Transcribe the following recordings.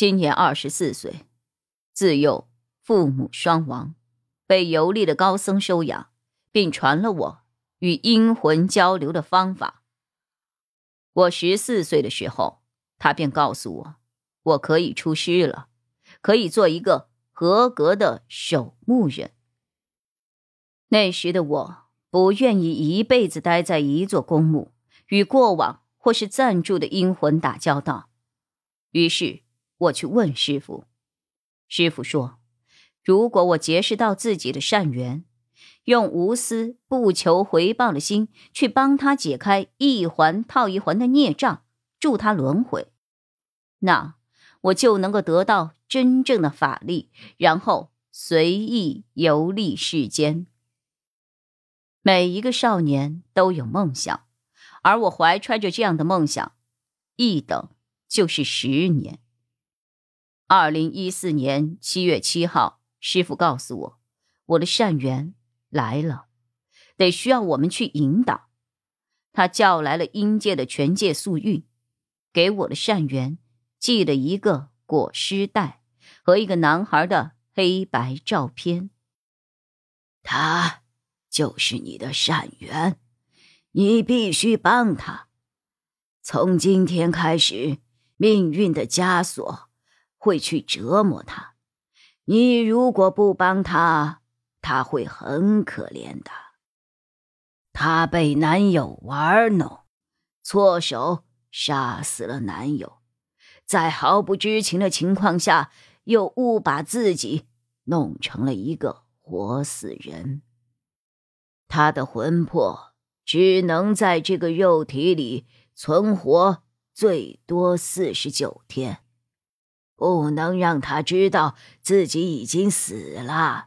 今年二十四岁，自幼父母双亡，被游历的高僧收养，并传了我与阴魂交流的方法。我十四岁的时候，他便告诉我，我可以出师了，可以做一个合格的守墓人。那时的我不愿意一辈子待在一座公墓，与过往或是暂住的阴魂打交道，于是。我去问师傅，师傅说：“如果我结识到自己的善缘，用无私不求回报的心去帮他解开一环套一环的孽障，助他轮回，那我就能够得到真正的法力，然后随意游历世间。每一个少年都有梦想，而我怀揣着这样的梦想，一等就是十年。”二零一四年七月七号，师傅告诉我，我的善缘来了，得需要我们去引导。他叫来了阴界的全界宿运，给我的善缘寄了一个裹尸袋和一个男孩的黑白照片。他就是你的善缘，你必须帮他。从今天开始，命运的枷锁。会去折磨他，你如果不帮他，他会很可怜的。他被男友玩弄，错手杀死了男友，在毫不知情的情况下，又误把自己弄成了一个活死人。他的魂魄只能在这个肉体里存活最多四十九天。不能让他知道自己已经死了，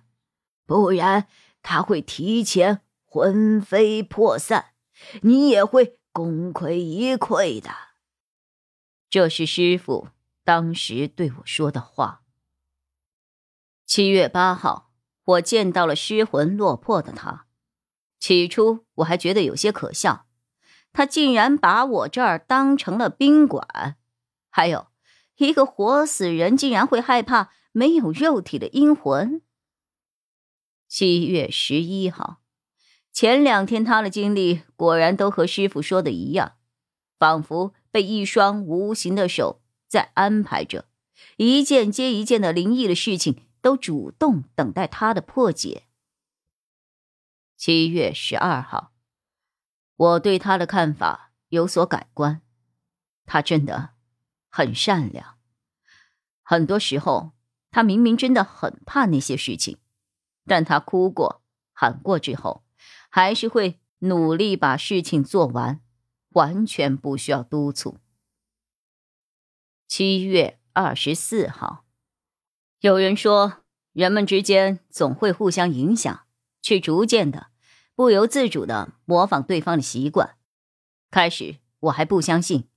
不然他会提前魂飞魄散，你也会功亏一篑的。这是师傅当时对我说的话。七月八号，我见到了失魂落魄的他。起初我还觉得有些可笑，他竟然把我这儿当成了宾馆，还有。一个活死人竟然会害怕没有肉体的阴魂。七月十一号，前两天他的经历果然都和师傅说的一样，仿佛被一双无形的手在安排着，一件接一件的灵异的事情都主动等待他的破解。七月十二号，我对他的看法有所改观，他真的。很善良，很多时候他明明真的很怕那些事情，但他哭过、喊过之后，还是会努力把事情做完，完全不需要督促。七月二十四号，有人说，人们之间总会互相影响，却逐渐的、不由自主的模仿对方的习惯。开始我还不相信，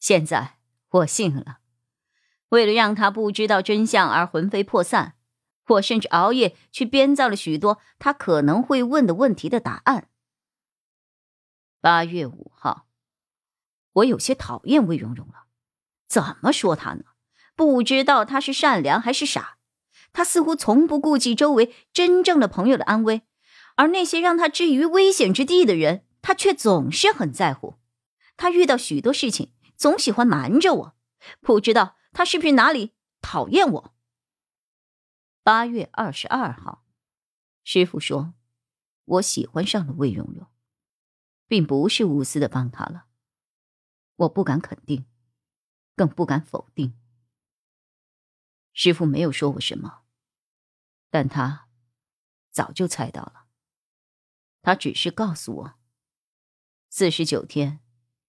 现在。我信了，为了让他不知道真相而魂飞魄散，我甚至熬夜去编造了许多他可能会问的问题的答案。八月五号，我有些讨厌魏蓉蓉了。怎么说他呢？不知道他是善良还是傻。他似乎从不顾及周围真正的朋友的安危，而那些让他置于危险之地的人，他却总是很在乎。他遇到许多事情。总喜欢瞒着我，不知道他是不是哪里讨厌我。八月二十二号，师傅说，我喜欢上了魏蓉蓉，并不是无私的帮他了。我不敢肯定，更不敢否定。师傅没有说我什么，但他早就猜到了。他只是告诉我，四十九天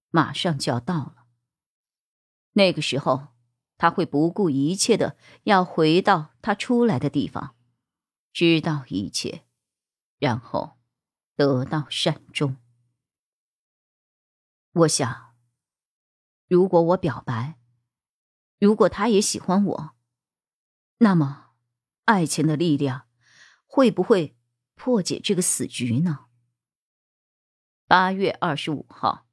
马上就要到了。那个时候，他会不顾一切的要回到他出来的地方，知道一切，然后得到善终。我想，如果我表白，如果他也喜欢我，那么爱情的力量会不会破解这个死局呢？八月二十五号，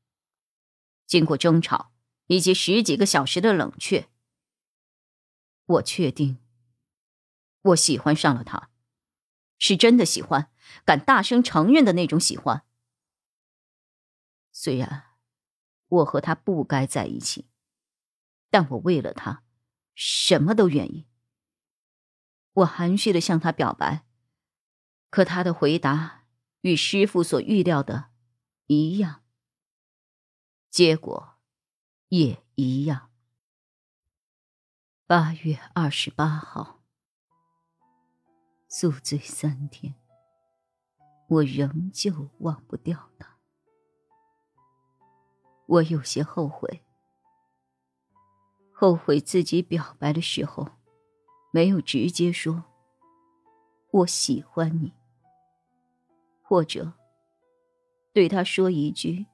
经过争吵以及十几个小时的冷却。我确定，我喜欢上了他，是真的喜欢，敢大声承认的那种喜欢。虽然我和他不该在一起，但我为了他，什么都愿意。我含蓄的向他表白，可他的回答与师傅所预料的一样，结果也一样。八月二十八号，宿醉三天，我仍旧忘不掉他。我有些后悔，后悔自己表白的时候没有直接说“我喜欢你”，或者对他说一句“